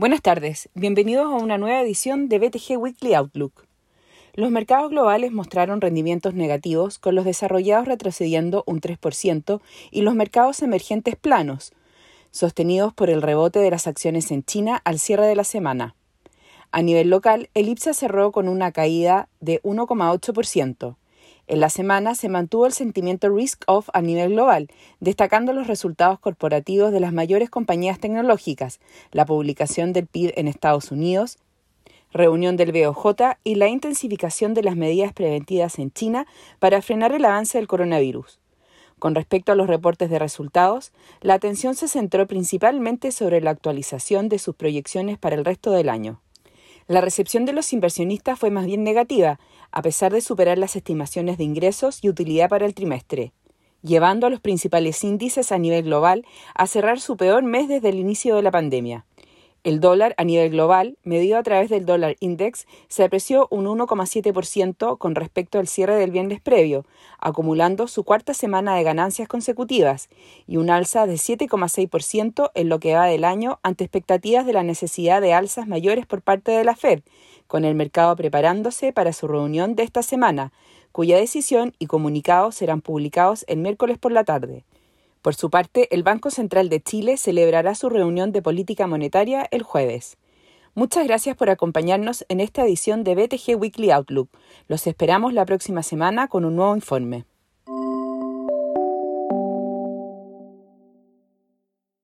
Buenas tardes, bienvenidos a una nueva edición de BTG Weekly Outlook. Los mercados globales mostraron rendimientos negativos, con los desarrollados retrocediendo un 3% y los mercados emergentes planos, sostenidos por el rebote de las acciones en China al cierre de la semana. A nivel local, el IPSA cerró con una caída de 1,8%. En la semana se mantuvo el sentimiento risk-off a nivel global, destacando los resultados corporativos de las mayores compañías tecnológicas, la publicación del PIB en Estados Unidos, reunión del BOJ y la intensificación de las medidas preventivas en China para frenar el avance del coronavirus. Con respecto a los reportes de resultados, la atención se centró principalmente sobre la actualización de sus proyecciones para el resto del año. La recepción de los inversionistas fue más bien negativa, a pesar de superar las estimaciones de ingresos y utilidad para el trimestre, llevando a los principales índices a nivel global a cerrar su peor mes desde el inicio de la pandemia. El dólar a nivel global, medido a través del dólar index, se apreció un 1,7% con respecto al cierre del viernes previo, acumulando su cuarta semana de ganancias consecutivas y un alza de 7,6% en lo que va del año ante expectativas de la necesidad de alzas mayores por parte de la Fed, con el mercado preparándose para su reunión de esta semana, cuya decisión y comunicados serán publicados el miércoles por la tarde. Por su parte, el Banco Central de Chile celebrará su reunión de política monetaria el jueves. Muchas gracias por acompañarnos en esta edición de BTG Weekly Outlook. Los esperamos la próxima semana con un nuevo informe.